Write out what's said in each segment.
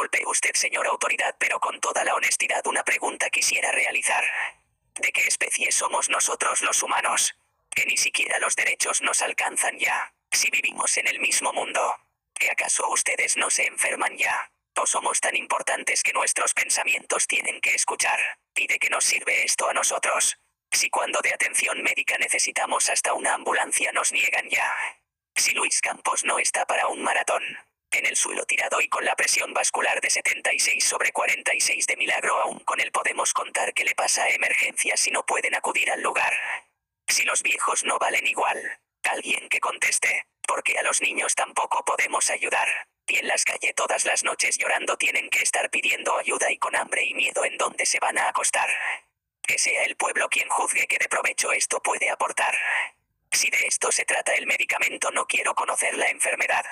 Disculpe usted, señor autoridad, pero con toda la honestidad una pregunta quisiera realizar. ¿De qué especie somos nosotros los humanos? Que ni siquiera los derechos nos alcanzan ya, si vivimos en el mismo mundo. ¿Que acaso ustedes no se enferman ya? ¿O somos tan importantes que nuestros pensamientos tienen que escuchar? ¿Y de qué nos sirve esto a nosotros? Si cuando de atención médica necesitamos hasta una ambulancia nos niegan ya. Si Luis Campos no está para un maratón. En el suelo tirado y con la presión vascular de 76 sobre 46 de milagro aún con él podemos contar que le pasa a emergencias si no pueden acudir al lugar. Si los viejos no valen igual. Alguien que conteste, porque a los niños tampoco podemos ayudar. Y en las calles todas las noches llorando tienen que estar pidiendo ayuda y con hambre y miedo en dónde se van a acostar. Que sea el pueblo quien juzgue que de provecho esto puede aportar. Si de esto se trata el medicamento no quiero conocer la enfermedad.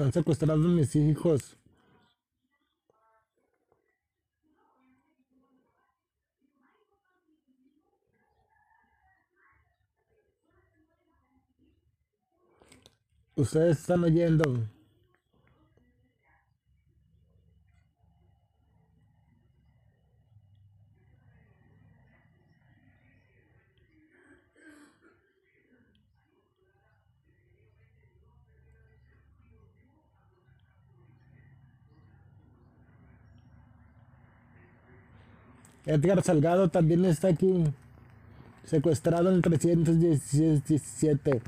Están secuestrando a mis hijos. Ustedes están oyendo. Edgar Salgado también está aquí, secuestrado en el 317.